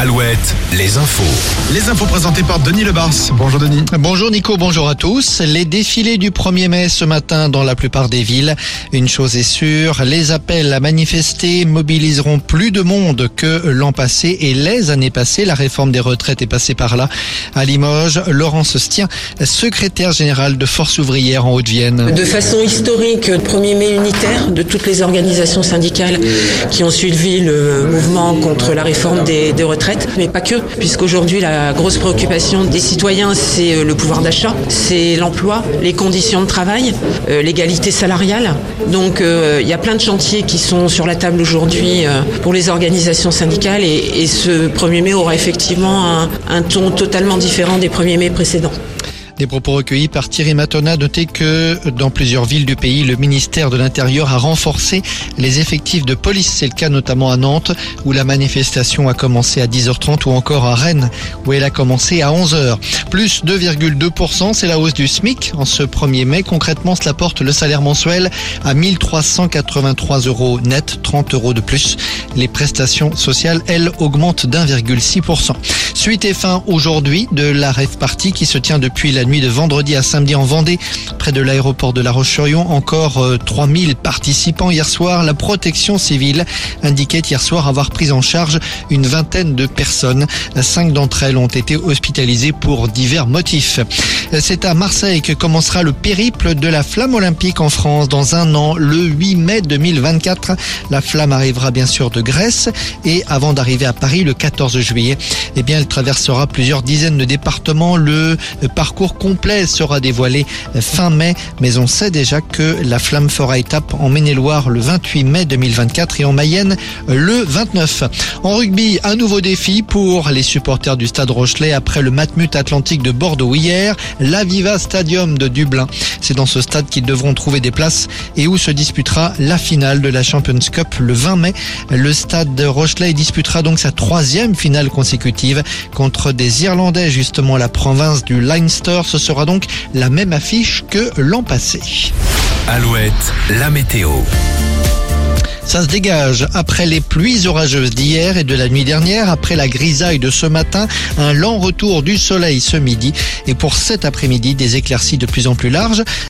Alouette, les infos. Les infos présentées par Denis Lebars. Bonjour Denis. Bonjour Nico, bonjour à tous. Les défilés du 1er mai ce matin dans la plupart des villes. Une chose est sûre, les appels à manifester mobiliseront plus de monde que l'an passé et les années passées. La réforme des retraites est passée par là. À Limoges, Laurence Stien, secrétaire générale de Force ouvrière en Haute-Vienne. De façon historique, 1er mai unitaire de toutes les organisations syndicales qui ont suivi le mouvement contre la réforme des, des retraites, mais pas que, puisqu'aujourd'hui la grosse préoccupation des citoyens c'est euh, le pouvoir d'achat, c'est l'emploi, les conditions de travail, euh, l'égalité salariale. Donc euh, il y a plein de chantiers qui sont sur la table aujourd'hui pour les organisations syndicales et, ce 1er mai aura effectivement un ton totalement différent des 1er mai précédents. Des propos recueillis par Thierry Matona. Notez que dans plusieurs villes du pays, le ministère de l'Intérieur a renforcé les effectifs de police. C'est le cas notamment à Nantes, où la manifestation a commencé à 10h30, ou encore à Rennes, où elle a commencé à 11h. Plus 2,2%, c'est la hausse du SMIC en ce 1er mai. Concrètement, cela porte le salaire mensuel à 1383 euros net, 30 euros de plus. Les prestations sociales, elles, augmentent d'1,6%. Suite et fin aujourd'hui de la rêve qui se tient depuis la nuit de vendredi à samedi en Vendée, près de l'aéroport de La Roche-sur-Yon. Encore euh, 3000 participants hier soir. La protection civile indiquait hier soir avoir pris en charge une vingtaine de personnes. Cinq d'entre elles ont été hospitalisées pour divers motifs. C'est à Marseille que commencera le périple de la flamme olympique en France dans un an, le 8 mai 2024. La flamme arrivera bien sûr de Grèce et avant d'arriver à Paris le 14 juillet, eh bien, elle traversera plusieurs dizaines de départements. Le parcours complet sera dévoilé fin mai, mais on sait déjà que la flamme fera étape en Maine-et-Loire le 28 mai 2024 et en Mayenne le 29. En rugby, un nouveau défi pour les supporters du stade Rochelet après le Matmut De Bordeaux hier, l'Aviva Stadium de Dublin. C'est dans ce stade qu'ils devront trouver des places et où se disputera la finale de la Champions Cup le 20 mai. Le stade de Rochelet disputera donc sa troisième finale consécutive contre des Irlandais, justement la province du Leinster. Ce sera donc la même affiche que l'an passé. Alouette, la météo. Ça se dégage après les pluies orageuses d'hier et de la nuit dernière, après la grisaille de ce matin, un lent retour du soleil ce midi et pour cet après-midi des éclaircies de plus en plus larges.